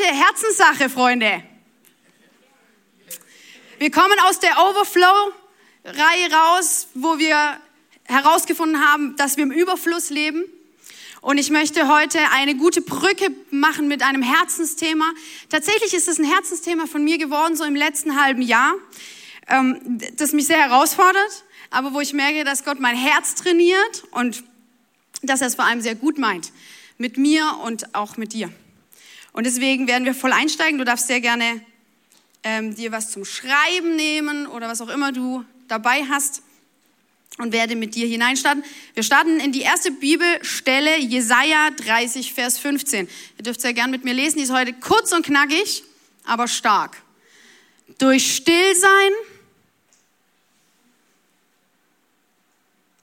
Heute Herzenssache, Freunde. Wir kommen aus der Overflow-Reihe raus, wo wir herausgefunden haben, dass wir im Überfluss leben. Und ich möchte heute eine gute Brücke machen mit einem Herzensthema. Tatsächlich ist es ein Herzensthema von mir geworden, so im letzten halben Jahr, ähm, das mich sehr herausfordert, aber wo ich merke, dass Gott mein Herz trainiert und dass er es vor allem sehr gut meint. Mit mir und auch mit dir. Und deswegen werden wir voll einsteigen. Du darfst sehr gerne ähm, dir was zum Schreiben nehmen oder was auch immer du dabei hast und werde mit dir hineinstarten. Wir starten in die erste Bibelstelle, Jesaja 30, Vers 15. Ihr dürft sehr gerne mit mir lesen. Die ist heute kurz und knackig, aber stark. Durch Stillsein,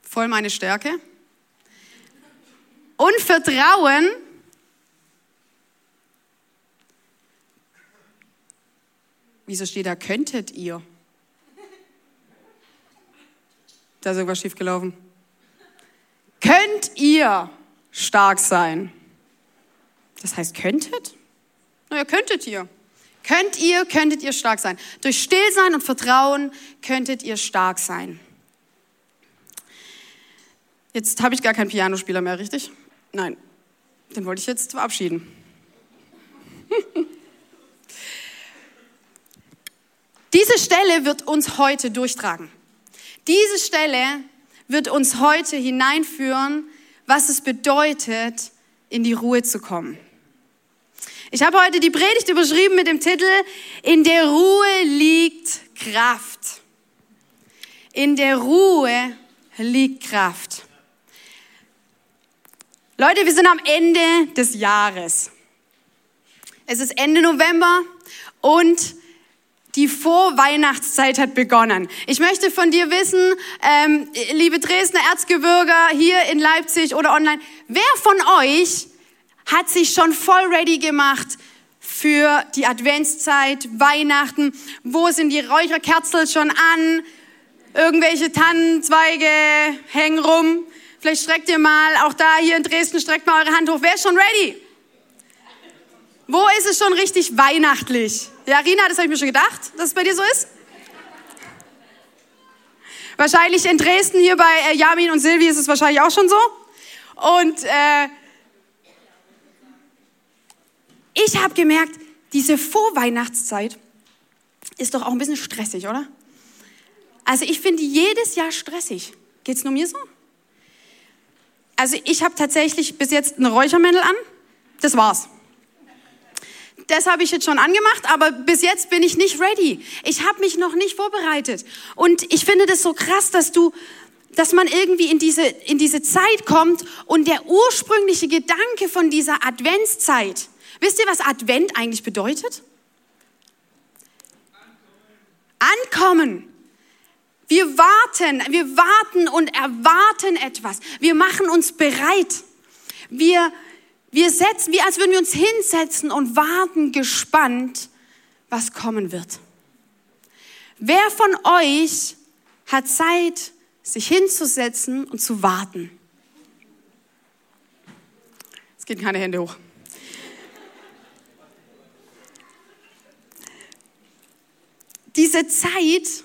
voll meine Stärke, und Vertrauen Wieso steht da, könntet ihr? Da ist irgendwas schiefgelaufen. Könnt ihr stark sein? Das heißt, könntet? Naja, könntet ihr. Könnt ihr, könntet ihr stark sein. Durch Stillsein und Vertrauen könntet ihr stark sein. Jetzt habe ich gar keinen Pianospieler mehr, richtig? Nein, den wollte ich jetzt verabschieden. Diese Stelle wird uns heute durchtragen. Diese Stelle wird uns heute hineinführen, was es bedeutet, in die Ruhe zu kommen. Ich habe heute die Predigt überschrieben mit dem Titel In der Ruhe liegt Kraft. In der Ruhe liegt Kraft. Leute, wir sind am Ende des Jahres. Es ist Ende November und die Vorweihnachtszeit hat begonnen. Ich möchte von dir wissen, ähm, liebe Dresdner Erzgebirger hier in Leipzig oder online, wer von euch hat sich schon voll ready gemacht für die Adventszeit, Weihnachten? Wo sind die Räucherkerzel schon an? Irgendwelche Tannenzweige hängen rum. Vielleicht streckt ihr mal, auch da hier in Dresden, streckt mal eure Hand hoch. Wer ist schon ready? Wo ist es schon richtig weihnachtlich? Ja, Rina, das habe ich mir schon gedacht, dass es bei dir so ist. Wahrscheinlich in Dresden hier bei äh, Jamin und Silvi ist es wahrscheinlich auch schon so. Und äh, ich habe gemerkt, diese Vorweihnachtszeit ist doch auch ein bisschen stressig, oder? Also ich finde jedes Jahr stressig. Geht es nur mir so? Also ich habe tatsächlich bis jetzt eine Räuchermännel an. Das war's das habe ich jetzt schon angemacht, aber bis jetzt bin ich nicht ready. Ich habe mich noch nicht vorbereitet. Und ich finde das so krass, dass du, dass man irgendwie in diese, in diese Zeit kommt und der ursprüngliche Gedanke von dieser Adventszeit, wisst ihr, was Advent eigentlich bedeutet? Ankommen. Wir warten, wir warten und erwarten etwas. Wir machen uns bereit. Wir, wir setzen, wie als würden wir uns hinsetzen und warten gespannt, was kommen wird. Wer von euch hat Zeit, sich hinzusetzen und zu warten? Es gehen keine Hände hoch. Diese Zeit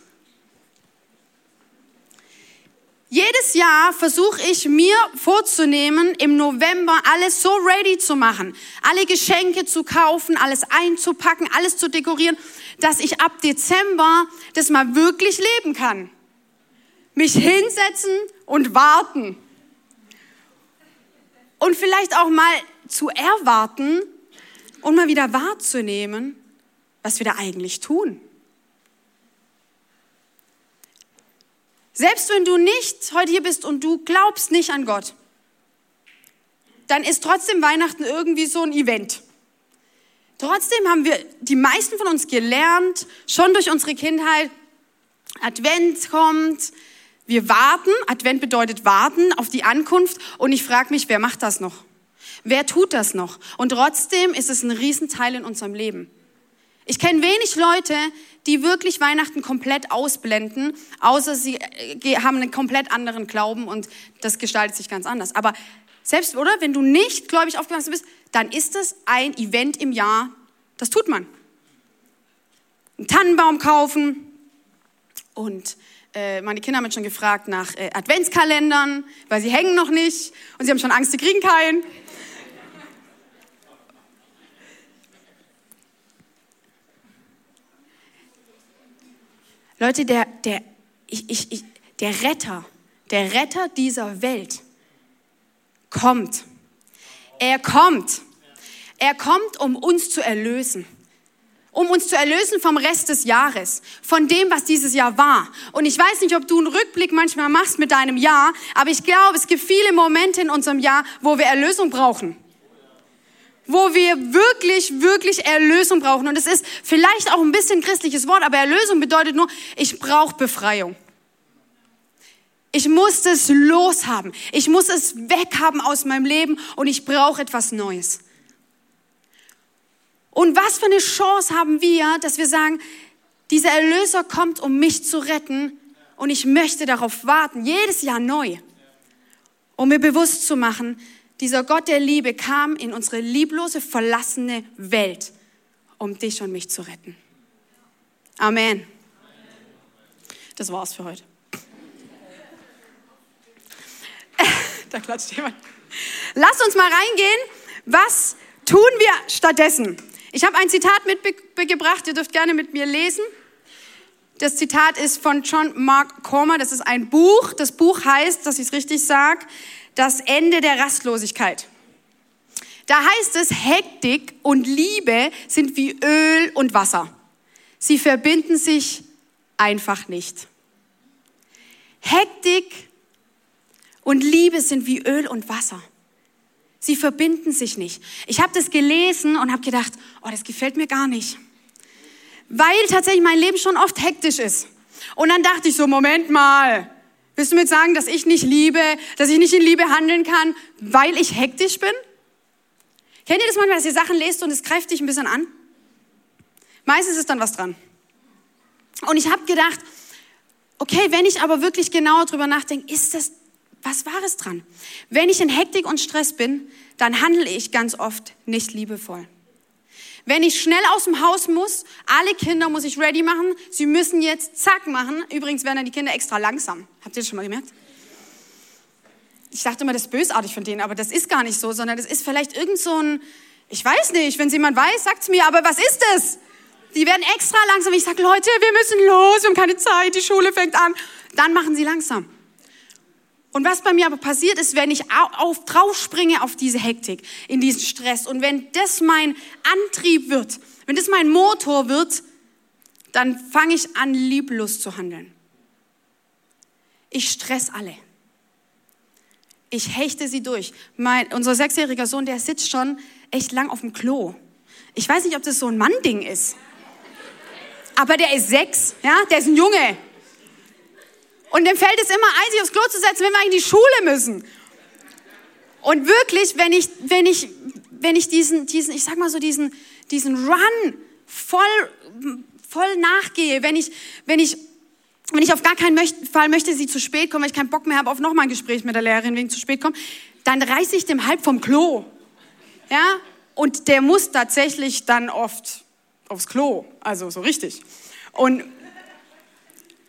Jedes Jahr versuche ich mir vorzunehmen, im November alles so ready zu machen, alle Geschenke zu kaufen, alles einzupacken, alles zu dekorieren, dass ich ab Dezember das mal wirklich leben kann. Mich hinsetzen und warten. Und vielleicht auch mal zu erwarten und mal wieder wahrzunehmen, was wir da eigentlich tun. Selbst wenn du nicht heute hier bist und du glaubst nicht an Gott, dann ist trotzdem Weihnachten irgendwie so ein Event. Trotzdem haben wir, die meisten von uns gelernt, schon durch unsere Kindheit, Advent kommt, wir warten, Advent bedeutet warten auf die Ankunft und ich frage mich, wer macht das noch? Wer tut das noch? Und trotzdem ist es ein Riesenteil in unserem Leben. Ich kenne wenig Leute, die wirklich Weihnachten komplett ausblenden, außer sie äh, haben einen komplett anderen Glauben und das gestaltet sich ganz anders. Aber selbst, oder? Wenn du nicht gläubig aufgewachsen bist, dann ist es ein Event im Jahr, das tut man. Einen Tannenbaum kaufen und äh, meine Kinder haben mich schon gefragt nach äh, Adventskalendern, weil sie hängen noch nicht und sie haben schon Angst, sie kriegen keinen. Leute, der, der, ich, ich, ich, der Retter, der Retter dieser Welt kommt. Er kommt. Er kommt, um uns zu erlösen. Um uns zu erlösen vom Rest des Jahres, von dem, was dieses Jahr war. Und ich weiß nicht, ob du einen Rückblick manchmal machst mit deinem Jahr, aber ich glaube, es gibt viele Momente in unserem Jahr, wo wir Erlösung brauchen wo wir wirklich, wirklich Erlösung brauchen. Und es ist vielleicht auch ein bisschen christliches Wort, aber Erlösung bedeutet nur, ich brauche Befreiung. Ich muss es loshaben. Ich muss es weghaben aus meinem Leben und ich brauche etwas Neues. Und was für eine Chance haben wir, dass wir sagen, dieser Erlöser kommt, um mich zu retten und ich möchte darauf warten, jedes Jahr neu, um mir bewusst zu machen, dieser Gott der Liebe kam in unsere lieblose, verlassene Welt, um dich und mich zu retten. Amen. Das war's für heute. da klatscht jemand. Lass uns mal reingehen. Was tun wir stattdessen? Ich habe ein Zitat mitgebracht, ihr dürft gerne mit mir lesen. Das Zitat ist von John Mark Comer, das ist ein Buch. Das Buch heißt, dass ich es richtig sage, das Ende der Rastlosigkeit. Da heißt es, Hektik und Liebe sind wie Öl und Wasser. Sie verbinden sich einfach nicht. Hektik und Liebe sind wie Öl und Wasser. Sie verbinden sich nicht. Ich habe das gelesen und habe gedacht, oh, das gefällt mir gar nicht. Weil tatsächlich mein Leben schon oft hektisch ist. Und dann dachte ich so, Moment mal, Willst du mir sagen, dass ich nicht liebe, dass ich nicht in Liebe handeln kann, weil ich hektisch bin? Kennt ihr das manchmal, dass ihr Sachen lest und es greift dich ein bisschen an? Meistens ist dann was dran. Und ich habe gedacht, okay, wenn ich aber wirklich genauer drüber nachdenke, ist das was Wahres dran? Wenn ich in Hektik und Stress bin, dann handle ich ganz oft nicht liebevoll. Wenn ich schnell aus dem Haus muss, alle Kinder muss ich ready machen, sie müssen jetzt zack machen. Übrigens werden dann die Kinder extra langsam. Habt ihr das schon mal gemerkt? Ich dachte immer, das ist bösartig von denen, aber das ist gar nicht so, sondern das ist vielleicht irgend so ein, ich weiß nicht, wenn es jemand weiß, sagt es mir, aber was ist es? Die werden extra langsam. Ich sage, Leute, wir müssen los, wir haben keine Zeit, die Schule fängt an. Dann machen sie langsam. Und was bei mir aber passiert ist, wenn ich auf, drauf springe auf diese Hektik, in diesen Stress und wenn das mein Antrieb wird, wenn das mein Motor wird, dann fange ich an, lieblos zu handeln. Ich stress alle. Ich hechte sie durch. Mein, unser sechsjähriger Sohn, der sitzt schon echt lang auf dem Klo. Ich weiß nicht, ob das so ein Mann-Ding ist. Aber der ist sechs, ja, der ist ein Junge. Und dem fällt es immer ein, sich aufs Klo zu setzen, wenn wir in die Schule müssen. Und wirklich, wenn ich, wenn ich, wenn ich diesen, diesen, ich sag mal so diesen, diesen Run voll, voll nachgehe, wenn ich, wenn ich, wenn ich auf gar keinen Fall möchte, sie zu spät kommen, weil ich keinen Bock mehr habe auf nochmal ein Gespräch mit der Lehrerin wegen zu spät kommen, dann reiße ich dem halb vom Klo. Ja? Und der muss tatsächlich dann oft aufs Klo, also so richtig. Und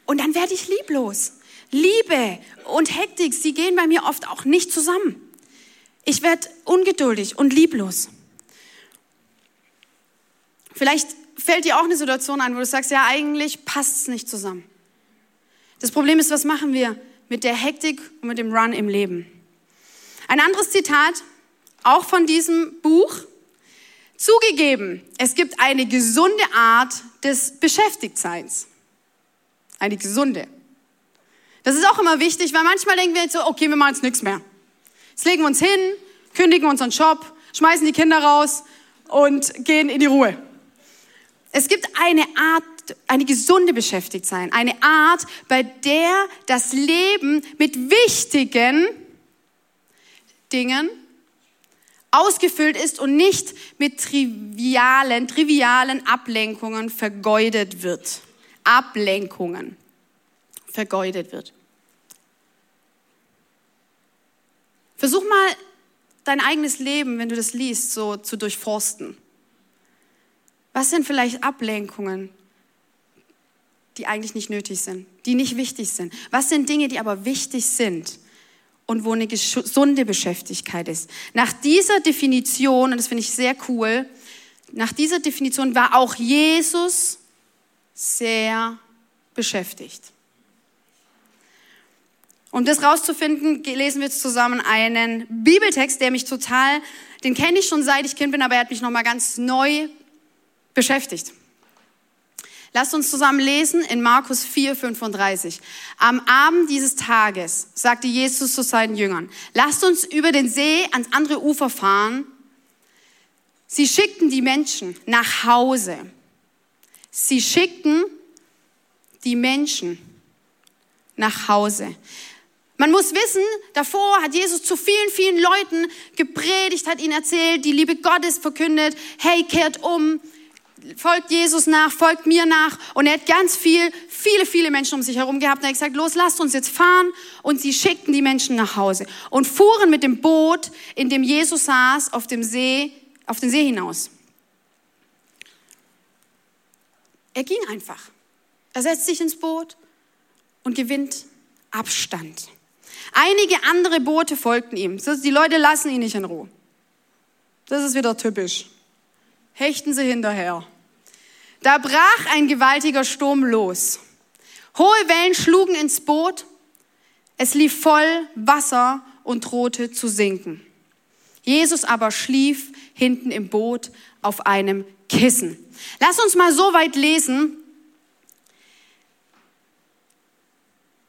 und dann werde ich lieblos. Liebe und Hektik, sie gehen bei mir oft auch nicht zusammen. Ich werde ungeduldig und lieblos. Vielleicht fällt dir auch eine Situation ein, wo du sagst, ja, eigentlich passt es nicht zusammen. Das Problem ist, was machen wir mit der Hektik und mit dem Run im Leben? Ein anderes Zitat, auch von diesem Buch. Zugegeben, es gibt eine gesunde Art des Beschäftigtseins. Eine gesunde. Das ist auch immer wichtig, weil manchmal denken wir jetzt so, okay, wir machen jetzt nichts mehr. Jetzt legen wir uns hin, kündigen unseren Job, schmeißen die Kinder raus und gehen in die Ruhe. Es gibt eine Art, eine gesunde Beschäftigtsein, eine Art, bei der das Leben mit wichtigen Dingen ausgefüllt ist und nicht mit trivialen, trivialen Ablenkungen vergeudet wird. Ablenkungen vergeudet wird. Versuch mal dein eigenes Leben, wenn du das liest, so zu durchforsten. Was sind vielleicht Ablenkungen, die eigentlich nicht nötig sind, die nicht wichtig sind? Was sind Dinge, die aber wichtig sind und wo eine gesunde Beschäftigkeit ist? Nach dieser Definition, und das finde ich sehr cool, nach dieser Definition war auch Jesus sehr beschäftigt. Um das rauszufinden, lesen wir zusammen einen Bibeltext, der mich total, den kenne ich schon seit ich Kind bin, aber er hat mich nochmal ganz neu beschäftigt. Lasst uns zusammen lesen in Markus 4, 35. Am Abend dieses Tages sagte Jesus zu seinen Jüngern, lasst uns über den See ans andere Ufer fahren. Sie schickten die Menschen nach Hause. Sie schickten die Menschen nach Hause. Man muss wissen, davor hat Jesus zu vielen, vielen Leuten gepredigt, hat ihnen erzählt, die Liebe Gottes verkündet, hey, kehrt um, folgt Jesus nach, folgt mir nach. Und er hat ganz viel, viele, viele Menschen um sich herum gehabt. Und er hat gesagt, los, lasst uns jetzt fahren. Und sie schickten die Menschen nach Hause und fuhren mit dem Boot, in dem Jesus saß, auf dem See, auf den See hinaus. Er ging einfach. Er setzt sich ins Boot und gewinnt Abstand. Einige andere Boote folgten ihm. Die Leute lassen ihn nicht in Ruhe. Das ist wieder typisch. Hechten sie hinterher. Da brach ein gewaltiger Sturm los. Hohe Wellen schlugen ins Boot. Es lief voll Wasser und drohte zu sinken. Jesus aber schlief hinten im Boot auf einem Kissen. Lass uns mal so weit lesen.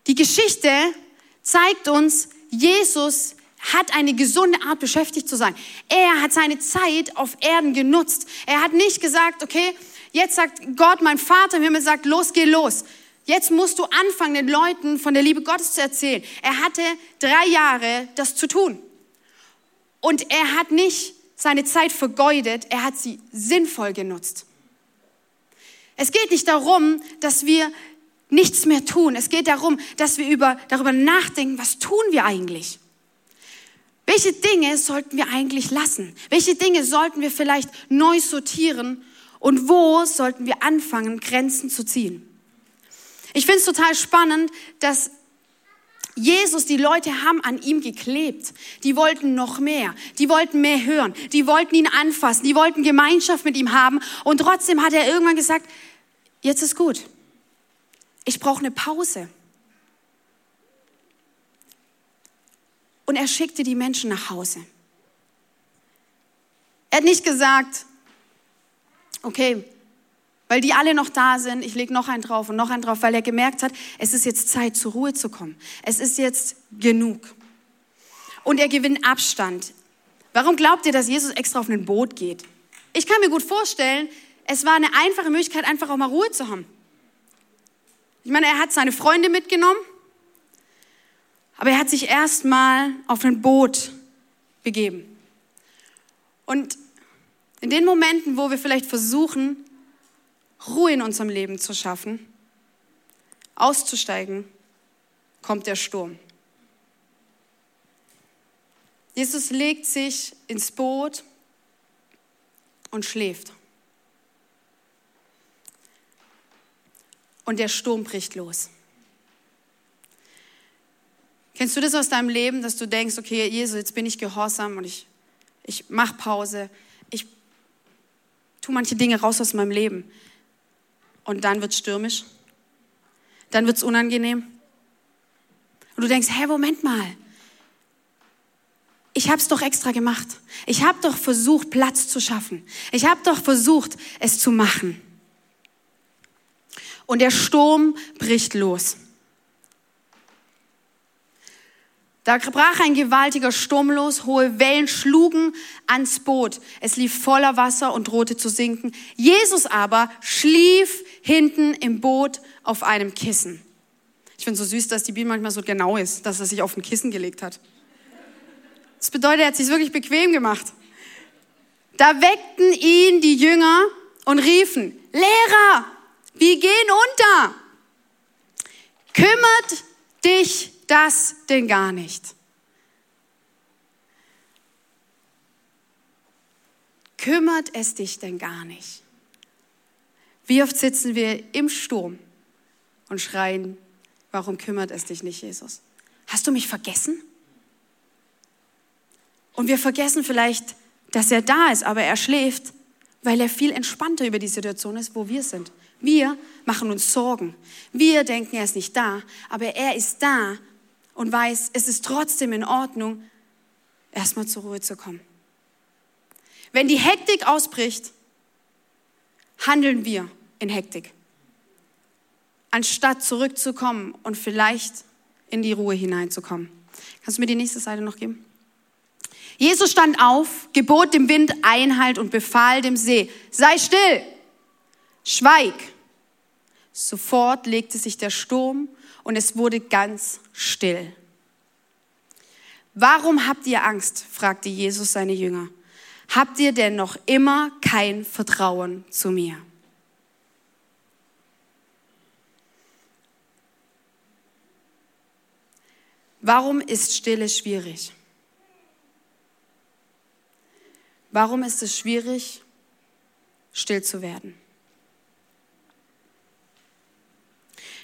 Die Geschichte zeigt uns, Jesus hat eine gesunde Art, beschäftigt zu sein. Er hat seine Zeit auf Erden genutzt. Er hat nicht gesagt, okay, jetzt sagt Gott, mein Vater im Himmel sagt, los, geh los. Jetzt musst du anfangen, den Leuten von der Liebe Gottes zu erzählen. Er hatte drei Jahre, das zu tun. Und er hat nicht seine Zeit vergeudet, er hat sie sinnvoll genutzt. Es geht nicht darum, dass wir nichts mehr tun. Es geht darum, dass wir über, darüber nachdenken, was tun wir eigentlich? Welche Dinge sollten wir eigentlich lassen? Welche Dinge sollten wir vielleicht neu sortieren? Und wo sollten wir anfangen, Grenzen zu ziehen? Ich finde es total spannend, dass Jesus, die Leute haben an ihm geklebt. Die wollten noch mehr. Die wollten mehr hören. Die wollten ihn anfassen. Die wollten Gemeinschaft mit ihm haben. Und trotzdem hat er irgendwann gesagt, jetzt ist gut ich brauche eine Pause. Und er schickte die Menschen nach Hause. Er hat nicht gesagt, okay, weil die alle noch da sind, ich lege noch einen drauf und noch einen drauf, weil er gemerkt hat, es ist jetzt Zeit, zur Ruhe zu kommen. Es ist jetzt genug. Und er gewinnt Abstand. Warum glaubt ihr, dass Jesus extra auf ein Boot geht? Ich kann mir gut vorstellen, es war eine einfache Möglichkeit, einfach auch mal Ruhe zu haben. Ich meine, er hat seine Freunde mitgenommen, aber er hat sich erstmal auf ein Boot begeben. Und in den Momenten, wo wir vielleicht versuchen, Ruhe in unserem Leben zu schaffen, auszusteigen, kommt der Sturm. Jesus legt sich ins Boot und schläft. und der Sturm bricht los. Kennst du das aus deinem Leben, dass du denkst, okay, Jesus, jetzt bin ich gehorsam und ich, ich mache Pause, ich tue manche Dinge raus aus meinem Leben und dann wird es stürmisch, dann wird es unangenehm und du denkst, hä, Moment mal, ich habe es doch extra gemacht. Ich habe doch versucht, Platz zu schaffen. Ich habe doch versucht, es zu machen und der Sturm bricht los. Da brach ein gewaltiger Sturm los, hohe Wellen schlugen ans Boot. Es lief voller Wasser und drohte zu sinken. Jesus aber schlief hinten im Boot auf einem Kissen. Ich finde so süß, dass die Bibel manchmal so genau ist, dass er sich auf ein Kissen gelegt hat. Das bedeutet, er hat sich wirklich bequem gemacht. Da weckten ihn die Jünger und riefen, Lehrer, wir gehen unter. Kümmert dich das denn gar nicht? Kümmert es dich denn gar nicht? Wie oft sitzen wir im Sturm und schreien, warum kümmert es dich nicht, Jesus? Hast du mich vergessen? Und wir vergessen vielleicht, dass er da ist, aber er schläft, weil er viel entspannter über die Situation ist, wo wir sind. Wir machen uns Sorgen. Wir denken, er ist nicht da, aber er ist da und weiß, es ist trotzdem in Ordnung, erstmal zur Ruhe zu kommen. Wenn die Hektik ausbricht, handeln wir in Hektik, anstatt zurückzukommen und vielleicht in die Ruhe hineinzukommen. Kannst du mir die nächste Seite noch geben? Jesus stand auf, gebot dem Wind Einhalt und befahl dem See, sei still, schweig. Sofort legte sich der Sturm und es wurde ganz still. Warum habt ihr Angst? fragte Jesus seine Jünger. Habt ihr denn noch immer kein Vertrauen zu mir? Warum ist Stille schwierig? Warum ist es schwierig, still zu werden?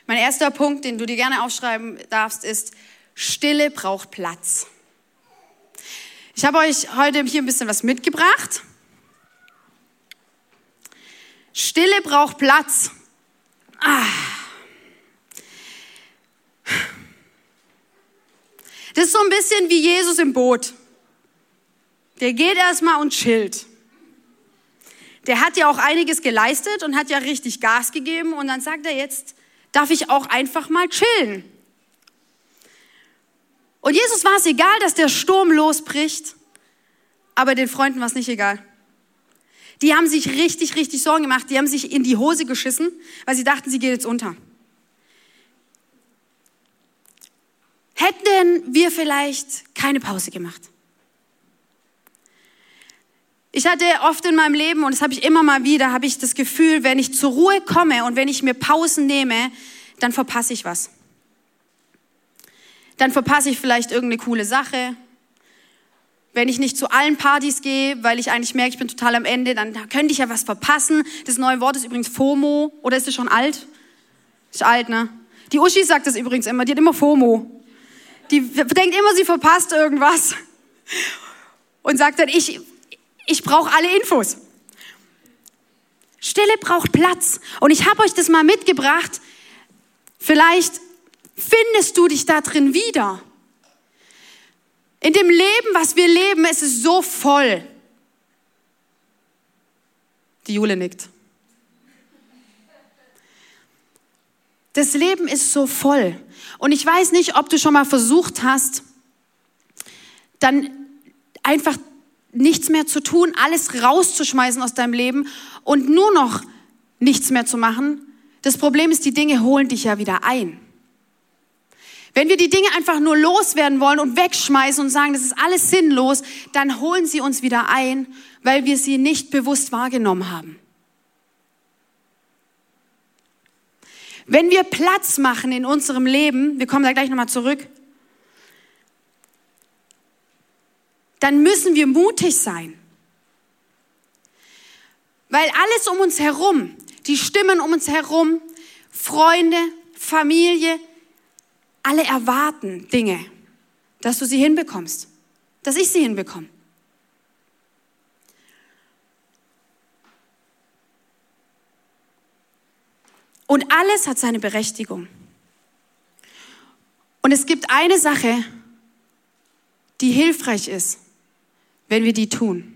Mein erster Punkt, den du dir gerne aufschreiben darfst, ist, Stille braucht Platz. Ich habe euch heute hier ein bisschen was mitgebracht. Stille braucht Platz. Ah. Das ist so ein bisschen wie Jesus im Boot. Der geht erstmal und chillt. Der hat ja auch einiges geleistet und hat ja richtig Gas gegeben und dann sagt er jetzt, darf ich auch einfach mal chillen. Und Jesus war es egal, dass der Sturm losbricht, aber den Freunden war es nicht egal. Die haben sich richtig, richtig Sorgen gemacht. Die haben sich in die Hose geschissen, weil sie dachten, sie geht jetzt unter. Hätten wir vielleicht keine Pause gemacht? Ich hatte oft in meinem Leben, und das habe ich immer mal wieder, habe ich das Gefühl, wenn ich zur Ruhe komme und wenn ich mir Pausen nehme, dann verpasse ich was. Dann verpasse ich vielleicht irgendeine coole Sache. Wenn ich nicht zu allen Partys gehe, weil ich eigentlich merke, ich bin total am Ende, dann könnte ich ja was verpassen. Das neue Wort ist übrigens FOMO. Oder ist es schon alt? Ist alt, ne? Die Uschi sagt das übrigens immer. Die hat immer FOMO. Die denkt immer, sie verpasst irgendwas. Und sagt dann, ich, ich brauche alle Infos. Stille braucht Platz. Und ich habe euch das mal mitgebracht. Vielleicht findest du dich da drin wieder. In dem Leben, was wir leben, ist es so voll. Die Jule nickt. Das Leben ist so voll. Und ich weiß nicht, ob du schon mal versucht hast, dann einfach nichts mehr zu tun, alles rauszuschmeißen aus deinem Leben und nur noch nichts mehr zu machen. Das Problem ist, die Dinge holen dich ja wieder ein. Wenn wir die Dinge einfach nur loswerden wollen und wegschmeißen und sagen, das ist alles sinnlos, dann holen sie uns wieder ein, weil wir sie nicht bewusst wahrgenommen haben. Wenn wir Platz machen in unserem Leben, wir kommen da gleich nochmal zurück, dann müssen wir mutig sein. Weil alles um uns herum, die Stimmen um uns herum, Freunde, Familie, alle erwarten Dinge, dass du sie hinbekommst, dass ich sie hinbekomme. Und alles hat seine Berechtigung. Und es gibt eine Sache, die hilfreich ist wenn wir die tun.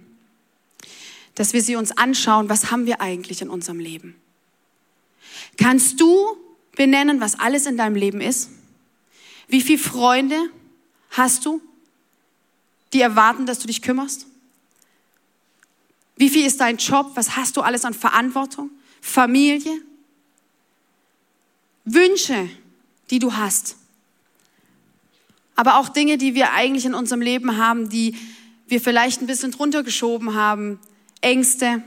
Dass wir sie uns anschauen, was haben wir eigentlich in unserem Leben. Kannst du benennen, was alles in deinem Leben ist? Wie viele Freunde hast du, die erwarten, dass du dich kümmerst? Wie viel ist dein Job? Was hast du alles an Verantwortung? Familie? Wünsche, die du hast. Aber auch Dinge, die wir eigentlich in unserem Leben haben, die wir vielleicht ein bisschen drunter geschoben haben. Ängste,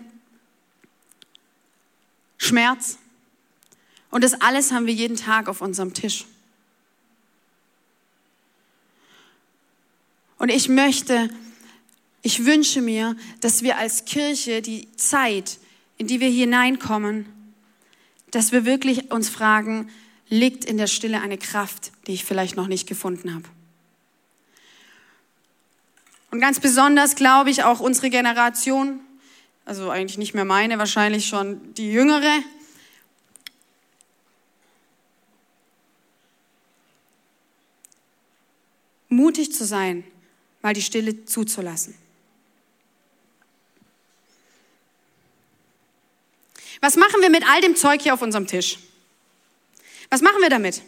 Schmerz. Und das alles haben wir jeden Tag auf unserem Tisch. Und ich möchte, ich wünsche mir, dass wir als Kirche die Zeit, in die wir hineinkommen, dass wir wirklich uns fragen, liegt in der Stille eine Kraft, die ich vielleicht noch nicht gefunden habe. Und ganz besonders glaube ich auch unsere Generation, also eigentlich nicht mehr meine, wahrscheinlich schon die jüngere, mutig zu sein, mal die Stille zuzulassen. Was machen wir mit all dem Zeug hier auf unserem Tisch? Was machen wir damit?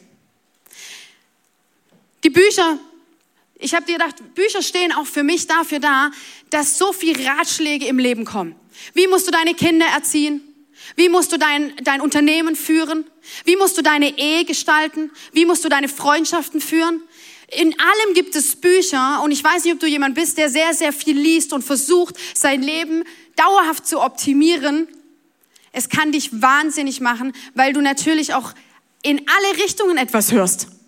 Die Bücher, ich habe dir gedacht, Bücher stehen auch für mich dafür da, dass so viele Ratschläge im Leben kommen. Wie musst du deine Kinder erziehen? Wie musst du dein, dein Unternehmen führen? Wie musst du deine Ehe gestalten? Wie musst du deine Freundschaften führen? In allem gibt es Bücher und ich weiß nicht, ob du jemand bist, der sehr, sehr viel liest und versucht, sein Leben dauerhaft zu optimieren. Es kann dich wahnsinnig machen, weil du natürlich auch in alle Richtungen etwas hörst.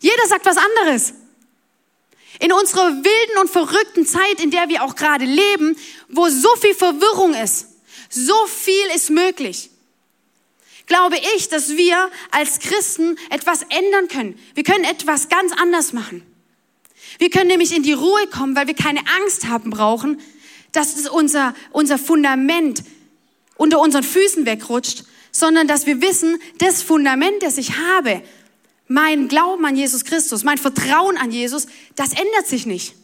Jeder sagt was anderes. In unserer wilden und verrückten Zeit, in der wir auch gerade leben, wo so viel Verwirrung ist, so viel ist möglich, glaube ich, dass wir als Christen etwas ändern können. Wir können etwas ganz anders machen. Wir können nämlich in die Ruhe kommen, weil wir keine Angst haben brauchen, dass es unser, unser Fundament unter unseren Füßen wegrutscht, sondern dass wir wissen, das Fundament, das ich habe, mein Glauben an Jesus Christus, mein Vertrauen an Jesus, das ändert sich nicht.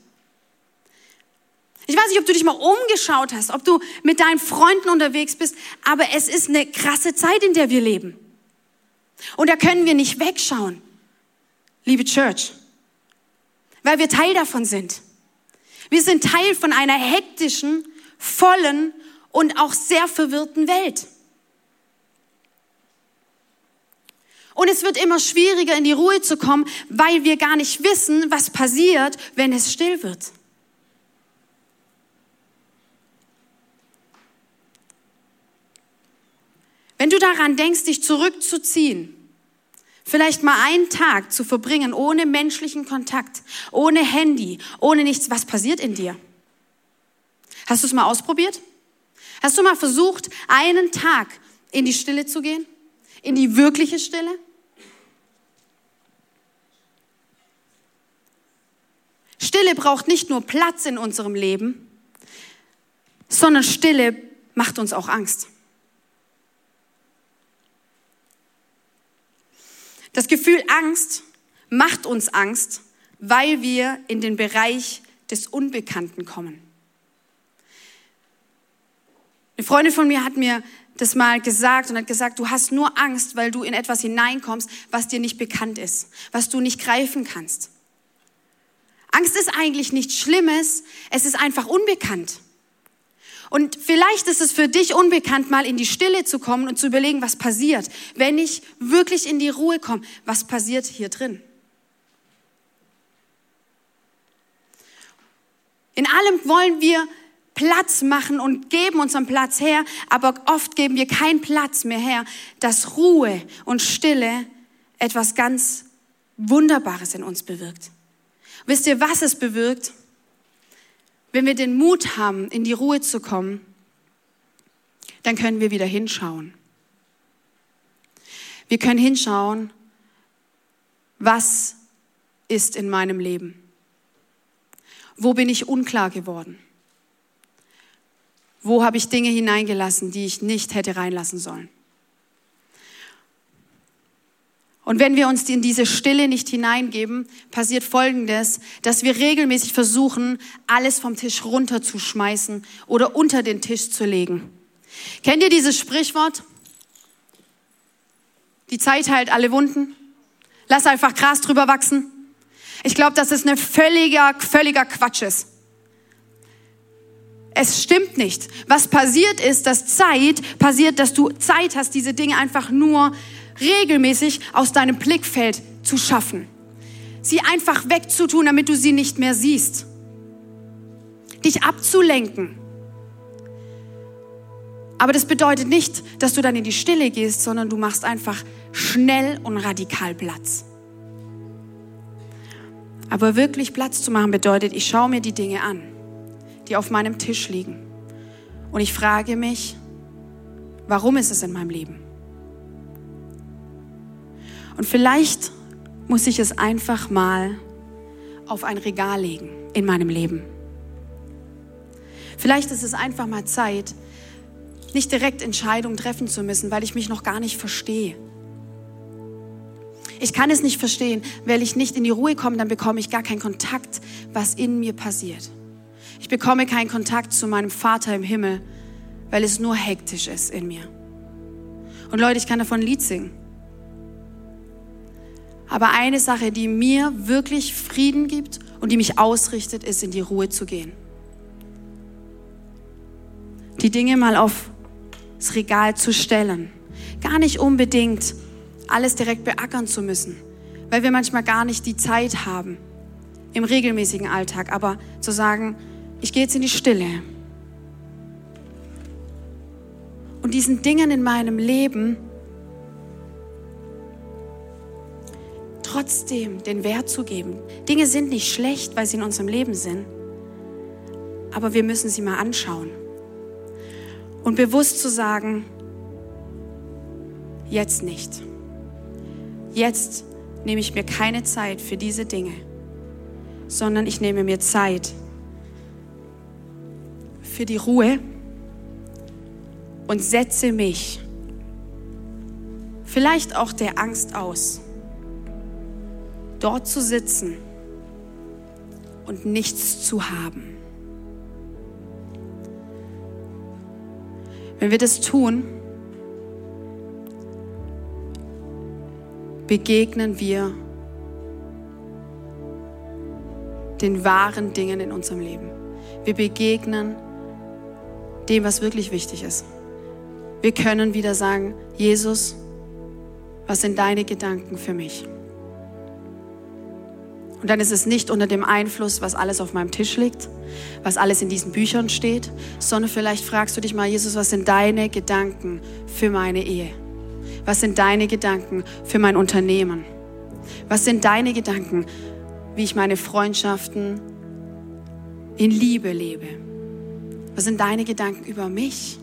Ich weiß nicht, ob du dich mal umgeschaut hast, ob du mit deinen Freunden unterwegs bist, aber es ist eine krasse Zeit, in der wir leben. Und da können wir nicht wegschauen, liebe Church, weil wir Teil davon sind. Wir sind Teil von einer hektischen, vollen und auch sehr verwirrten Welt. Und es wird immer schwieriger, in die Ruhe zu kommen, weil wir gar nicht wissen, was passiert, wenn es still wird. Wenn du daran denkst, dich zurückzuziehen, vielleicht mal einen Tag zu verbringen ohne menschlichen Kontakt, ohne Handy, ohne nichts, was passiert in dir? Hast du es mal ausprobiert? Hast du mal versucht, einen Tag in die Stille zu gehen? In die wirkliche Stille? Stille braucht nicht nur Platz in unserem Leben, sondern Stille macht uns auch Angst. Das Gefühl Angst macht uns Angst, weil wir in den Bereich des Unbekannten kommen. Eine Freundin von mir hat mir das mal gesagt und hat gesagt, du hast nur Angst, weil du in etwas hineinkommst, was dir nicht bekannt ist, was du nicht greifen kannst. Angst ist eigentlich nichts Schlimmes, es ist einfach unbekannt. Und vielleicht ist es für dich unbekannt, mal in die Stille zu kommen und zu überlegen, was passiert, wenn ich wirklich in die Ruhe komme. Was passiert hier drin? In allem wollen wir Platz machen und geben unseren Platz her, aber oft geben wir keinen Platz mehr her, dass Ruhe und Stille etwas ganz Wunderbares in uns bewirkt. Wisst ihr, was es bewirkt? Wenn wir den Mut haben, in die Ruhe zu kommen, dann können wir wieder hinschauen. Wir können hinschauen, was ist in meinem Leben? Wo bin ich unklar geworden? Wo habe ich Dinge hineingelassen, die ich nicht hätte reinlassen sollen? Und wenn wir uns in diese Stille nicht hineingeben, passiert Folgendes, dass wir regelmäßig versuchen, alles vom Tisch runterzuschmeißen oder unter den Tisch zu legen. Kennt ihr dieses Sprichwort? Die Zeit heilt alle Wunden. Lass einfach Gras drüber wachsen. Ich glaube, dass es ein völliger, völliger Quatsch ist. Es stimmt nicht. Was passiert ist, dass Zeit passiert, dass du Zeit hast, diese Dinge einfach nur regelmäßig aus deinem Blickfeld zu schaffen. Sie einfach wegzutun, damit du sie nicht mehr siehst. Dich abzulenken. Aber das bedeutet nicht, dass du dann in die Stille gehst, sondern du machst einfach schnell und radikal Platz. Aber wirklich Platz zu machen bedeutet, ich schaue mir die Dinge an, die auf meinem Tisch liegen. Und ich frage mich, warum ist es in meinem Leben? Und vielleicht muss ich es einfach mal auf ein Regal legen in meinem Leben. Vielleicht ist es einfach mal Zeit, nicht direkt Entscheidungen treffen zu müssen, weil ich mich noch gar nicht verstehe. Ich kann es nicht verstehen, weil ich nicht in die Ruhe komme, dann bekomme ich gar keinen Kontakt, was in mir passiert. Ich bekomme keinen Kontakt zu meinem Vater im Himmel, weil es nur hektisch ist in mir. Und Leute, ich kann davon ein Lied singen. Aber eine Sache, die mir wirklich Frieden gibt und die mich ausrichtet, ist, in die Ruhe zu gehen. Die Dinge mal aufs Regal zu stellen. Gar nicht unbedingt alles direkt beackern zu müssen, weil wir manchmal gar nicht die Zeit haben im regelmäßigen Alltag, aber zu sagen, ich gehe jetzt in die Stille. Und diesen Dingen in meinem Leben trotzdem den Wert zu geben. Dinge sind nicht schlecht, weil sie in unserem Leben sind, aber wir müssen sie mal anschauen. Und bewusst zu sagen, jetzt nicht. Jetzt nehme ich mir keine Zeit für diese Dinge, sondern ich nehme mir Zeit für die Ruhe und setze mich vielleicht auch der Angst aus dort zu sitzen und nichts zu haben. Wenn wir das tun, begegnen wir den wahren Dingen in unserem Leben. Wir begegnen dem, was wirklich wichtig ist. Wir können wieder sagen, Jesus, was sind deine Gedanken für mich? Und dann ist es nicht unter dem Einfluss, was alles auf meinem Tisch liegt, was alles in diesen Büchern steht, sondern vielleicht fragst du dich mal, Jesus, was sind deine Gedanken für meine Ehe? Was sind deine Gedanken für mein Unternehmen? Was sind deine Gedanken, wie ich meine Freundschaften in Liebe lebe? Was sind deine Gedanken über mich?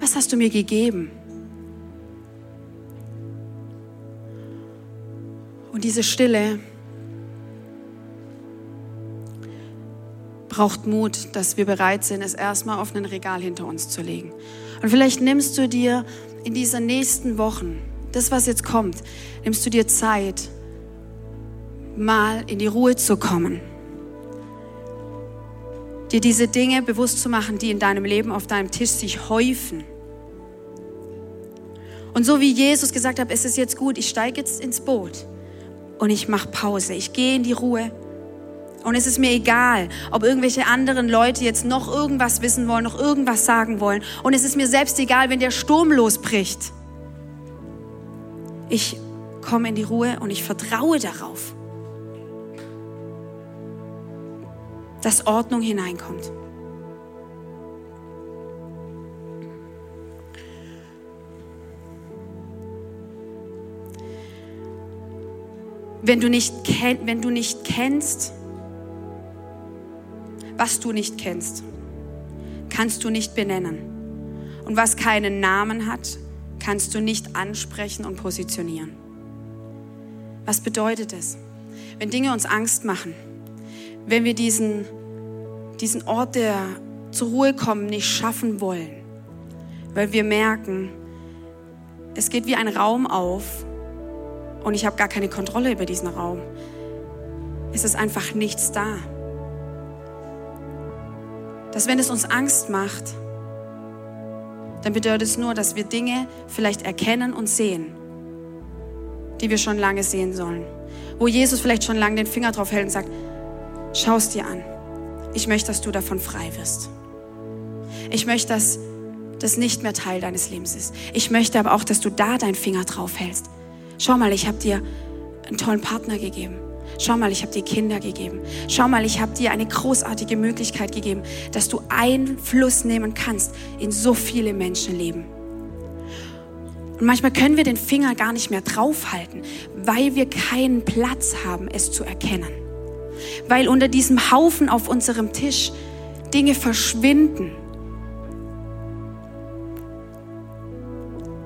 Was hast du mir gegeben? Und diese Stille, braucht Mut, dass wir bereit sind, es erstmal auf ein Regal hinter uns zu legen. Und vielleicht nimmst du dir in diesen nächsten Wochen, das was jetzt kommt, nimmst du dir Zeit, mal in die Ruhe zu kommen. Dir diese Dinge bewusst zu machen, die in deinem Leben auf deinem Tisch sich häufen. Und so wie Jesus gesagt hat, es ist jetzt gut, ich steige jetzt ins Boot und ich mache Pause. Ich gehe in die Ruhe und es ist mir egal, ob irgendwelche anderen Leute jetzt noch irgendwas wissen wollen, noch irgendwas sagen wollen. Und es ist mir selbst egal, wenn der Sturm losbricht. Ich komme in die Ruhe und ich vertraue darauf, dass Ordnung hineinkommt. Wenn du nicht, wenn du nicht kennst, was du nicht kennst, kannst du nicht benennen. Und was keinen Namen hat, kannst du nicht ansprechen und positionieren. Was bedeutet es? Wenn Dinge uns Angst machen, wenn wir diesen, diesen Ort der zur Ruhe kommen nicht schaffen wollen, weil wir merken, es geht wie ein Raum auf und ich habe gar keine Kontrolle über diesen Raum. Es ist einfach nichts da dass wenn es uns Angst macht, dann bedeutet es nur, dass wir Dinge vielleicht erkennen und sehen, die wir schon lange sehen sollen. wo Jesus vielleicht schon lange den Finger drauf hält und sagt, schau es dir an. Ich möchte, dass du davon frei wirst. Ich möchte, dass das nicht mehr Teil deines Lebens ist. Ich möchte aber auch, dass du da deinen Finger drauf hältst. Schau mal, ich habe dir einen tollen Partner gegeben. Schau mal, ich habe dir Kinder gegeben. Schau mal, ich habe dir eine großartige Möglichkeit gegeben, dass du Einfluss nehmen kannst in so viele Menschenleben. Und manchmal können wir den Finger gar nicht mehr draufhalten, weil wir keinen Platz haben, es zu erkennen. Weil unter diesem Haufen auf unserem Tisch Dinge verschwinden.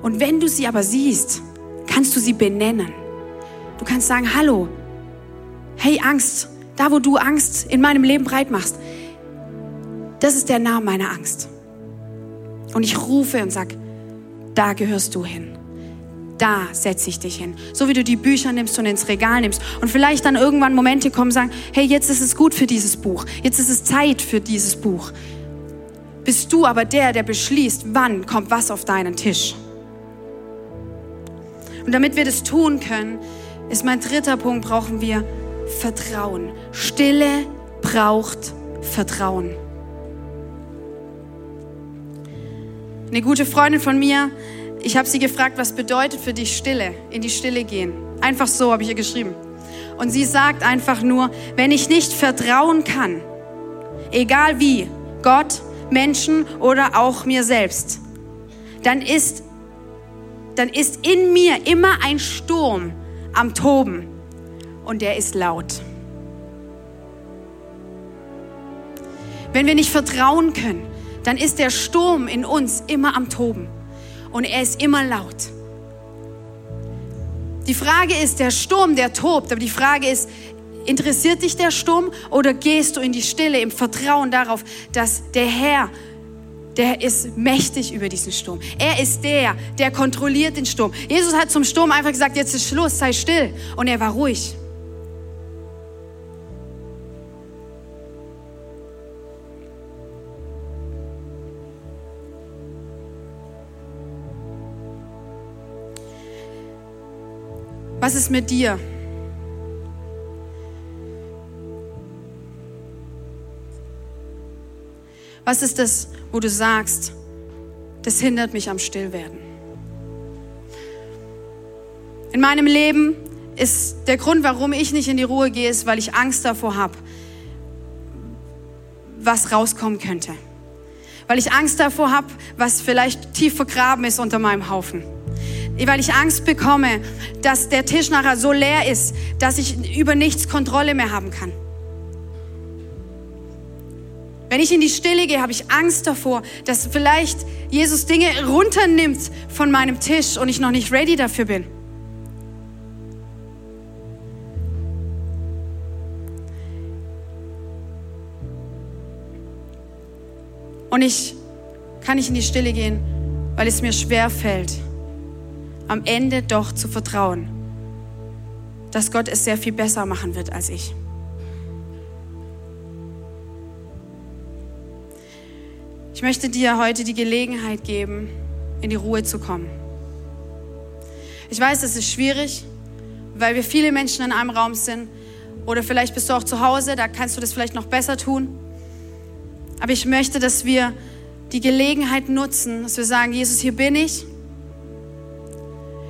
Und wenn du sie aber siehst, kannst du sie benennen. Du kannst sagen, hallo, hey Angst, da wo du Angst in meinem Leben breit machst, das ist der Name meiner Angst. Und ich rufe und sage, da gehörst du hin. Da setze ich dich hin. So wie du die Bücher nimmst und ins Regal nimmst. Und vielleicht dann irgendwann Momente kommen und sagen, hey, jetzt ist es gut für dieses Buch. Jetzt ist es Zeit für dieses Buch. Bist du aber der, der beschließt, wann kommt was auf deinen Tisch. Und damit wir das tun können, ist mein dritter Punkt, brauchen wir Vertrauen. Stille braucht Vertrauen. Eine gute Freundin von mir, ich habe sie gefragt, was bedeutet für dich Stille, in die Stille gehen. Einfach so habe ich ihr geschrieben. Und sie sagt einfach nur, wenn ich nicht vertrauen kann, egal wie, Gott, Menschen oder auch mir selbst, dann ist, dann ist in mir immer ein Sturm am Toben und der ist laut. Wenn wir nicht vertrauen können, dann ist der Sturm in uns immer am Toben und er ist immer laut. Die Frage ist, der Sturm, der tobt, aber die Frage ist, interessiert dich der Sturm oder gehst du in die Stille im Vertrauen darauf, dass der Herr, der ist mächtig über diesen Sturm. Er ist der, der kontrolliert den Sturm. Jesus hat zum Sturm einfach gesagt, jetzt ist Schluss, sei still. Und er war ruhig. Was ist mit dir? Was ist das, wo du sagst, das hindert mich am Stillwerden? In meinem Leben ist der Grund, warum ich nicht in die Ruhe gehe, ist, weil ich Angst davor habe, was rauskommen könnte. Weil ich Angst davor habe, was vielleicht tief vergraben ist unter meinem Haufen weil ich Angst bekomme, dass der Tisch nachher so leer ist, dass ich über nichts Kontrolle mehr haben kann. Wenn ich in die Stille gehe, habe ich Angst davor, dass vielleicht Jesus Dinge runternimmt von meinem Tisch und ich noch nicht ready dafür bin. Und ich kann nicht in die Stille gehen, weil es mir schwer fällt, am Ende doch zu vertrauen, dass Gott es sehr viel besser machen wird als ich. Ich möchte dir heute die Gelegenheit geben, in die Ruhe zu kommen. Ich weiß, es ist schwierig, weil wir viele Menschen in einem Raum sind. Oder vielleicht bist du auch zu Hause, da kannst du das vielleicht noch besser tun. Aber ich möchte, dass wir die Gelegenheit nutzen, dass wir sagen, Jesus, hier bin ich.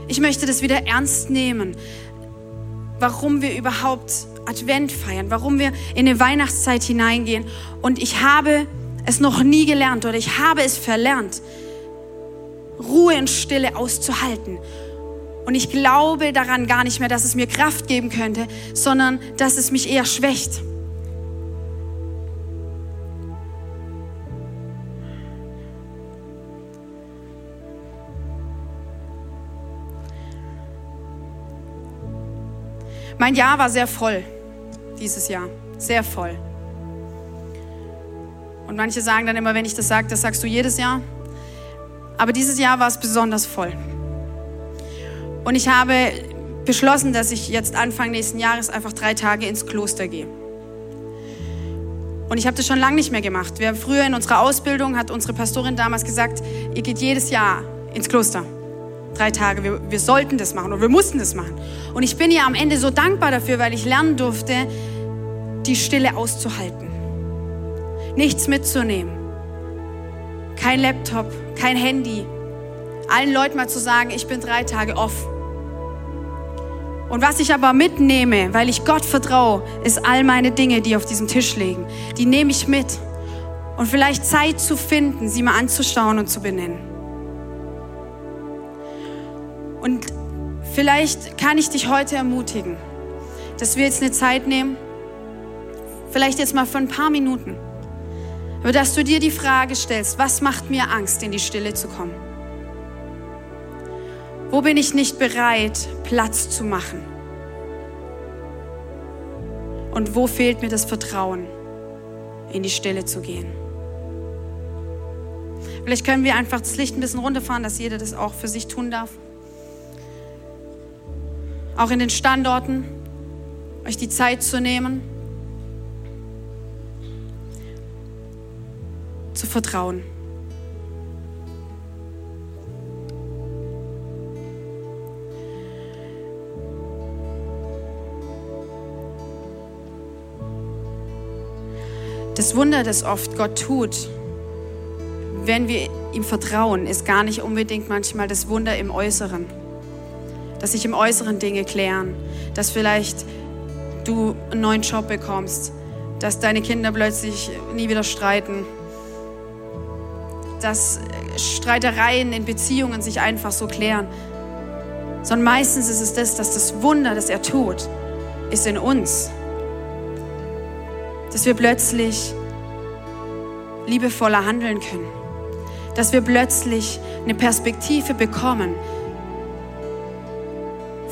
Ich möchte das wieder ernst nehmen, warum wir überhaupt Advent feiern, warum wir in eine Weihnachtszeit hineingehen. Und ich habe es noch nie gelernt oder ich habe es verlernt, Ruhe und Stille auszuhalten. Und ich glaube daran gar nicht mehr, dass es mir Kraft geben könnte, sondern dass es mich eher schwächt. Mein Jahr war sehr voll dieses Jahr, sehr voll. Und manche sagen dann immer, wenn ich das sage, das sagst du jedes Jahr. Aber dieses Jahr war es besonders voll. Und ich habe beschlossen, dass ich jetzt Anfang nächsten Jahres einfach drei Tage ins Kloster gehe. Und ich habe das schon lange nicht mehr gemacht. Wir haben früher in unserer Ausbildung, hat unsere Pastorin damals gesagt, ihr geht jedes Jahr ins Kloster. Drei Tage. Wir, wir sollten das machen und wir mussten das machen. Und ich bin ihr am Ende so dankbar dafür, weil ich lernen durfte, die Stille auszuhalten. Nichts mitzunehmen. Kein Laptop, kein Handy. Allen Leuten mal zu sagen, ich bin drei Tage off. Und was ich aber mitnehme, weil ich Gott vertraue, ist all meine Dinge, die auf diesem Tisch liegen. Die nehme ich mit. Und vielleicht Zeit zu finden, sie mal anzuschauen und zu benennen. Und vielleicht kann ich dich heute ermutigen, dass wir jetzt eine Zeit nehmen, vielleicht jetzt mal für ein paar Minuten, aber dass du dir die Frage stellst, was macht mir Angst, in die Stille zu kommen? Wo bin ich nicht bereit, Platz zu machen? Und wo fehlt mir das Vertrauen, in die Stille zu gehen? Vielleicht können wir einfach das Licht ein bisschen runterfahren, dass jeder das auch für sich tun darf. Auch in den Standorten, euch die Zeit zu nehmen, zu vertrauen. Das Wunder, das oft Gott tut, wenn wir ihm vertrauen, ist gar nicht unbedingt manchmal das Wunder im Äußeren. Dass sich im Äußeren Dinge klären, dass vielleicht du einen neuen Job bekommst, dass deine Kinder plötzlich nie wieder streiten, dass Streitereien in Beziehungen sich einfach so klären. Sondern meistens ist es das, dass das Wunder, das er tut, ist in uns dass wir plötzlich liebevoller handeln können, dass wir plötzlich eine Perspektive bekommen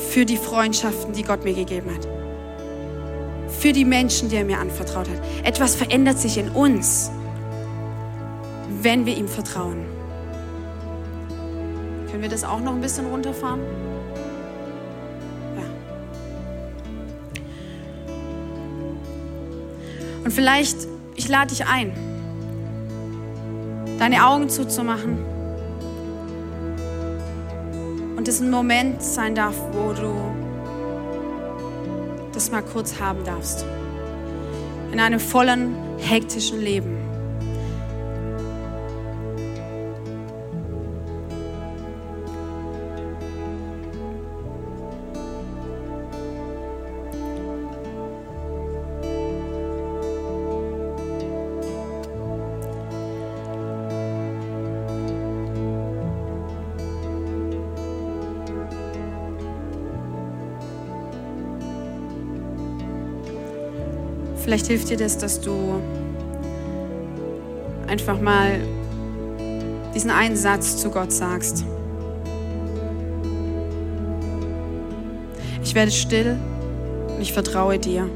für die Freundschaften, die Gott mir gegeben hat, für die Menschen, die er mir anvertraut hat. Etwas verändert sich in uns, wenn wir ihm vertrauen. Können wir das auch noch ein bisschen runterfahren? Und vielleicht, ich lade dich ein, deine Augen zuzumachen es ein Moment sein darf, wo du das mal kurz haben darfst. In einem vollen, hektischen Leben. Vielleicht hilft dir das, dass du einfach mal diesen einen Satz zu Gott sagst. Ich werde still und ich vertraue dir.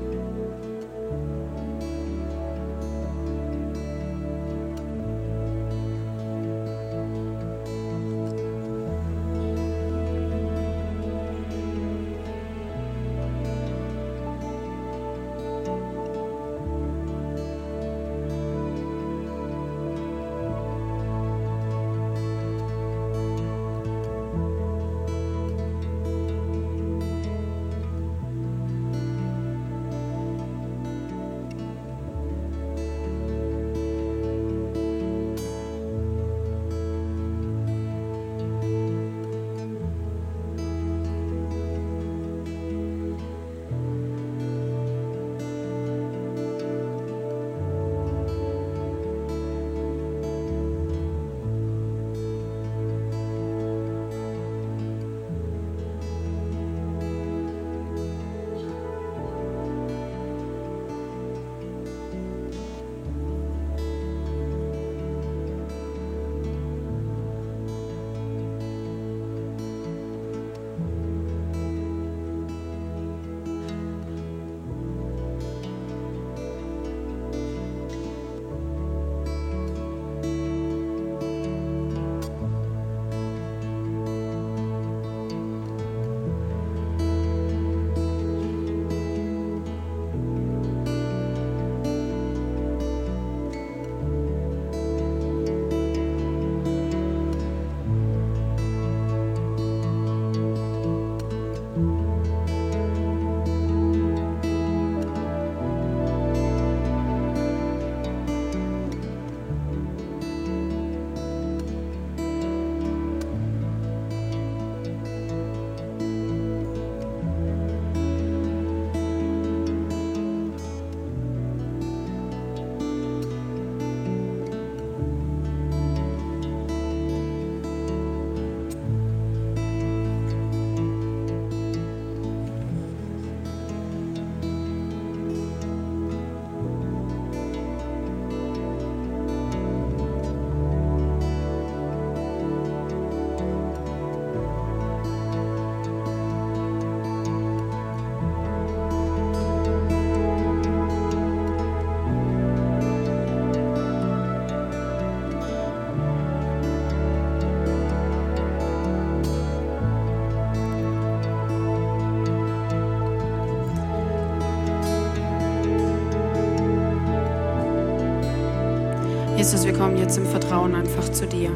Kommen jetzt im Vertrauen einfach zu dir.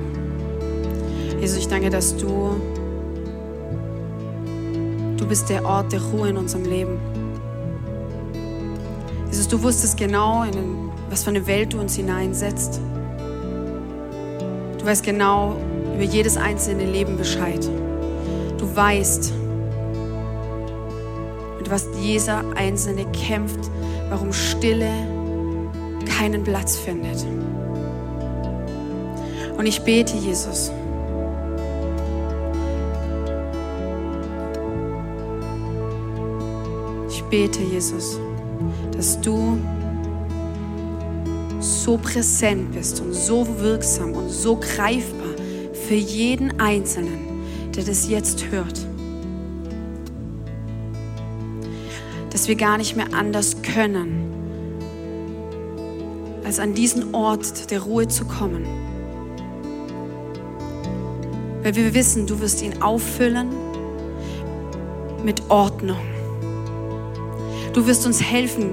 Jesus, ich danke, dass du, du bist der Ort der Ruhe in unserem Leben. Jesus, du wusstest genau, in was für eine Welt du uns hineinsetzt. Du weißt genau über jedes einzelne Leben Bescheid. Du weißt, mit was jeder Einzelne kämpft, warum Stille keinen Platz findet. Und ich bete, Jesus, ich bete, Jesus, dass du so präsent bist und so wirksam und so greifbar für jeden Einzelnen, der das jetzt hört. Dass wir gar nicht mehr anders können, als an diesen Ort der Ruhe zu kommen. Weil wir wissen, du wirst ihn auffüllen mit Ordnung. Du wirst uns helfen,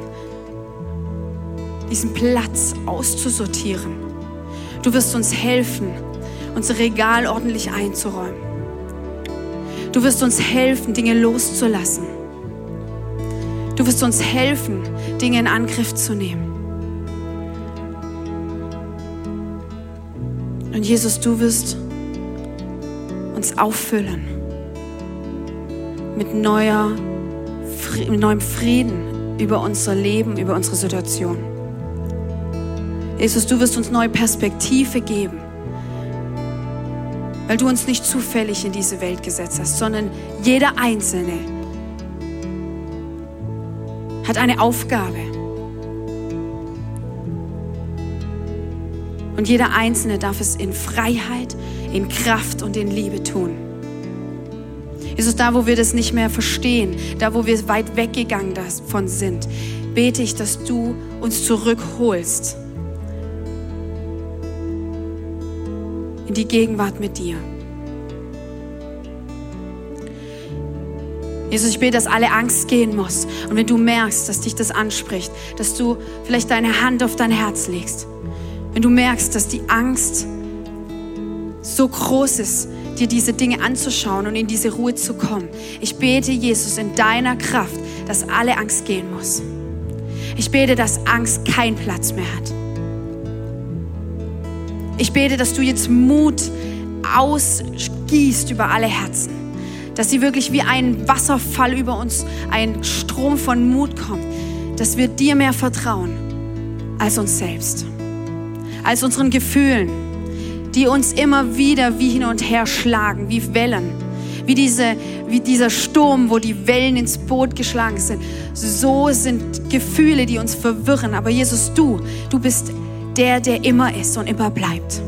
diesen Platz auszusortieren. Du wirst uns helfen, unser Regal ordentlich einzuräumen. Du wirst uns helfen, Dinge loszulassen. Du wirst uns helfen, Dinge in Angriff zu nehmen. Und Jesus, du wirst uns auffüllen mit, neuer, mit neuem Frieden über unser Leben, über unsere Situation. Jesus, du wirst uns neue Perspektive geben, weil du uns nicht zufällig in diese Welt gesetzt hast, sondern jeder Einzelne hat eine Aufgabe. Und jeder Einzelne darf es in Freiheit, in Kraft und in Liebe tun. Jesus, da wo wir das nicht mehr verstehen, da wo wir weit weggegangen davon sind, bete ich, dass du uns zurückholst in die Gegenwart mit dir. Jesus, ich bete, dass alle Angst gehen muss. Und wenn du merkst, dass dich das anspricht, dass du vielleicht deine Hand auf dein Herz legst. Wenn du merkst, dass die Angst so groß ist, dir diese Dinge anzuschauen und in diese Ruhe zu kommen. Ich bete, Jesus, in deiner Kraft, dass alle Angst gehen muss. Ich bete, dass Angst keinen Platz mehr hat. Ich bete, dass du jetzt Mut ausgießt über alle Herzen. Dass sie wirklich wie ein Wasserfall über uns, ein Strom von Mut kommt. Dass wir dir mehr vertrauen als uns selbst. Als unseren Gefühlen, die uns immer wieder wie hin und her schlagen, wie Wellen. Wie, diese, wie dieser Sturm, wo die Wellen ins Boot geschlagen sind. So sind Gefühle, die uns verwirren. Aber Jesus, du, du bist der, der immer ist und immer bleibt.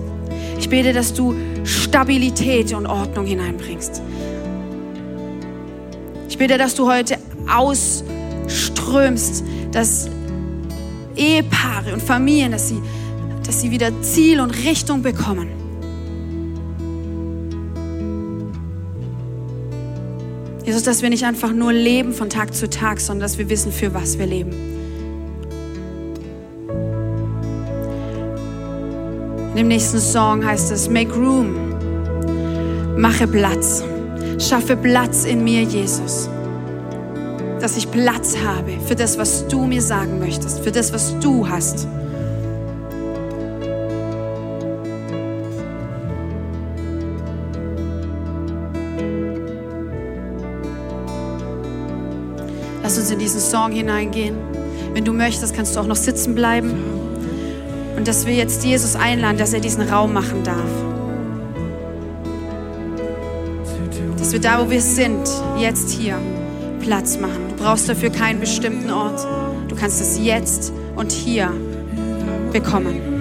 Ich bete, dass du Stabilität und Ordnung hineinbringst. Ich bete, dass du heute ausströmst, dass Ehepaare und Familien, dass sie, dass sie wieder Ziel und Richtung bekommen. Jesus, dass wir nicht einfach nur leben von Tag zu Tag, sondern dass wir wissen, für was wir leben. In dem nächsten Song heißt es, Make Room, mache Platz, schaffe Platz in mir, Jesus. Dass ich Platz habe für das, was du mir sagen möchtest, für das, was du hast. Lass uns in diesen Song hineingehen. Wenn du möchtest, kannst du auch noch sitzen bleiben. Und dass wir jetzt Jesus einladen, dass er diesen Raum machen darf. Dass wir da, wo wir sind, jetzt hier Platz machen. Du brauchst dafür keinen bestimmten Ort. Du kannst es jetzt und hier bekommen.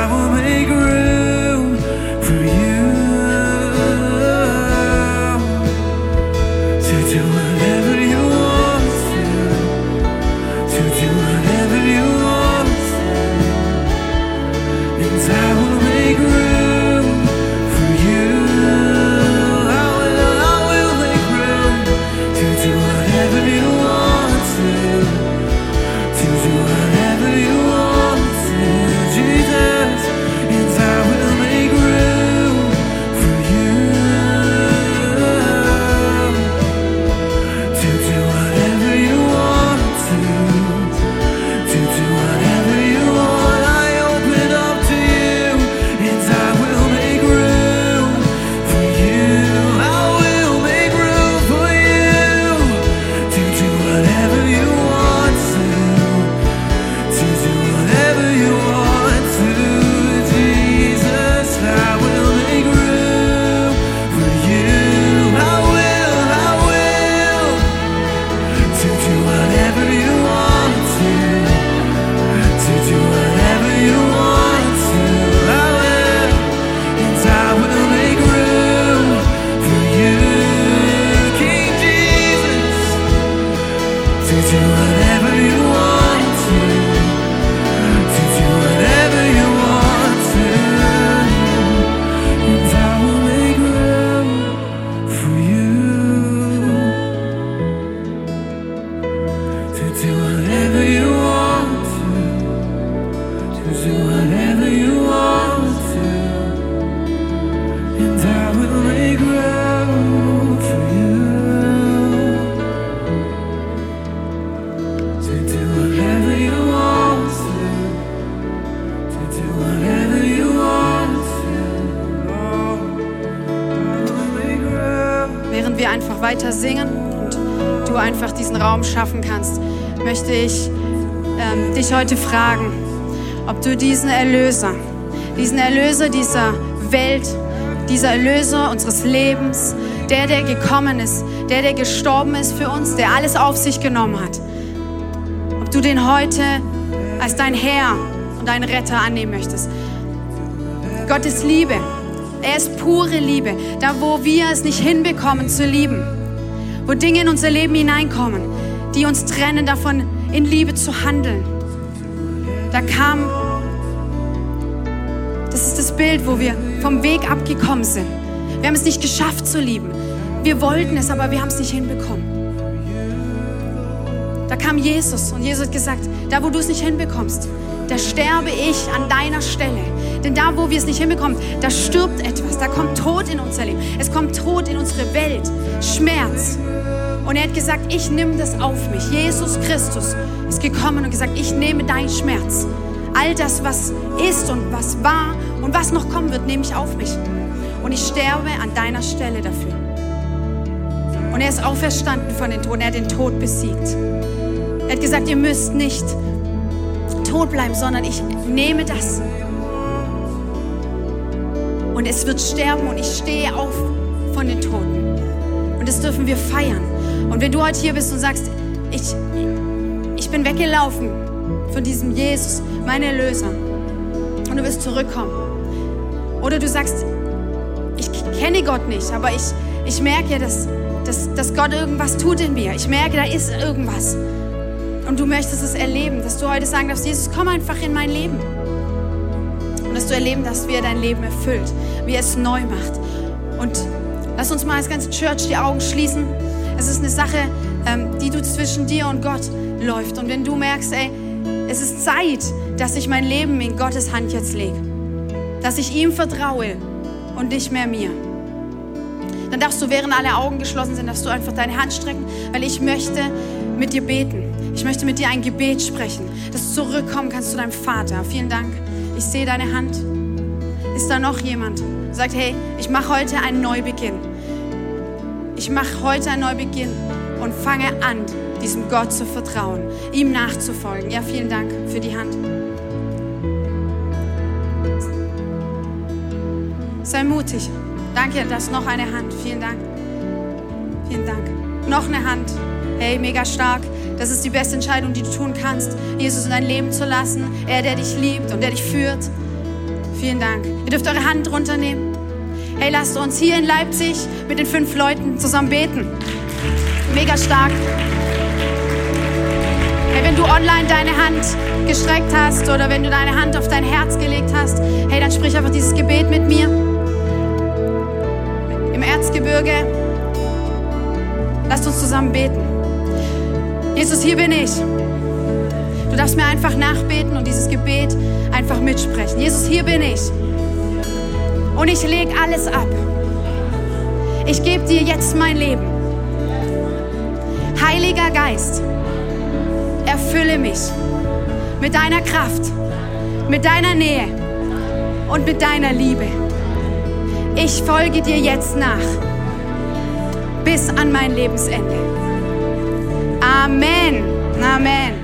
I will make room. You dich heute fragen, ob du diesen Erlöser, diesen Erlöser dieser Welt, dieser Erlöser unseres Lebens, der, der gekommen ist, der, der gestorben ist für uns, der alles auf sich genommen hat, ob du den heute als dein Herr und dein Retter annehmen möchtest. Gott ist Liebe. Er ist pure Liebe. Da, wo wir es nicht hinbekommen zu lieben, wo Dinge in unser Leben hineinkommen, die uns trennen davon, in Liebe zu handeln. Da kam, das ist das Bild, wo wir vom Weg abgekommen sind. Wir haben es nicht geschafft zu lieben. Wir wollten es, aber wir haben es nicht hinbekommen. Da kam Jesus und Jesus hat gesagt, da wo du es nicht hinbekommst, da sterbe ich an deiner Stelle. Denn da, wo wir es nicht hinbekommen, da stirbt etwas, da kommt Tod in unser Leben. Es kommt Tod in unsere Welt, Schmerz. Und er hat gesagt, ich nehme das auf mich. Jesus Christus gekommen und gesagt, ich nehme deinen Schmerz. All das, was ist und was war und was noch kommen wird, nehme ich auf mich. Und ich sterbe an deiner Stelle dafür. Und er ist auferstanden von den Toten. Er hat den Tod besiegt. Er hat gesagt, ihr müsst nicht tot bleiben, sondern ich nehme das. Und es wird sterben und ich stehe auf von den Toten. Und das dürfen wir feiern. Und wenn du heute hier bist und sagst, ich, ich bin weggelaufen von diesem Jesus, mein Erlöser, und du wirst zurückkommen. Oder du sagst, ich kenne Gott nicht, aber ich, ich merke, dass, dass, dass Gott irgendwas tut in mir. Ich merke, da ist irgendwas. Und du möchtest es erleben, dass du heute sagen darfst, Jesus, komm einfach in mein Leben. Und dass du erleben darfst, wie er dein Leben erfüllt, wie er es neu macht. Und lass uns mal als ganze Church die Augen schließen. Es ist eine Sache, ähm, die du zwischen dir und Gott läuft. Und wenn du merkst, ey, es ist Zeit, dass ich mein Leben in Gottes Hand jetzt lege, dass ich ihm vertraue und nicht mehr mir, dann darfst du, während alle Augen geschlossen sind, darfst du einfach deine Hand strecken, weil ich möchte mit dir beten. Ich möchte mit dir ein Gebet sprechen, dass du zurückkommen kannst zu deinem Vater. Vielen Dank. Ich sehe deine Hand. Ist da noch jemand, sagt, hey, ich mache heute einen Neubeginn. Ich mache heute einen Neubeginn und fange an, diesem Gott zu vertrauen, ihm nachzufolgen. Ja, vielen Dank für die Hand. Sei mutig. Danke, da ist noch eine Hand. Vielen Dank. Vielen Dank. Noch eine Hand. Hey, mega stark. Das ist die beste Entscheidung, die du tun kannst, Jesus in dein Leben zu lassen. Er, der dich liebt und der dich führt. Vielen Dank. Ihr dürft eure Hand runternehmen. Hey, lasst uns hier in Leipzig mit den fünf Leuten zusammen beten. Mega stark. Hey, wenn du online deine Hand gestreckt hast oder wenn du deine Hand auf dein Herz gelegt hast, hey, dann sprich einfach dieses Gebet mit mir. Im Erzgebirge. Lasst uns zusammen beten. Jesus, hier bin ich. Du darfst mir einfach nachbeten und dieses Gebet einfach mitsprechen. Jesus, hier bin ich. Und ich lege alles ab. Ich gebe dir jetzt mein Leben. Heiliger Geist, erfülle mich mit deiner Kraft, mit deiner Nähe und mit deiner Liebe. Ich folge dir jetzt nach bis an mein Lebensende. Amen. Amen.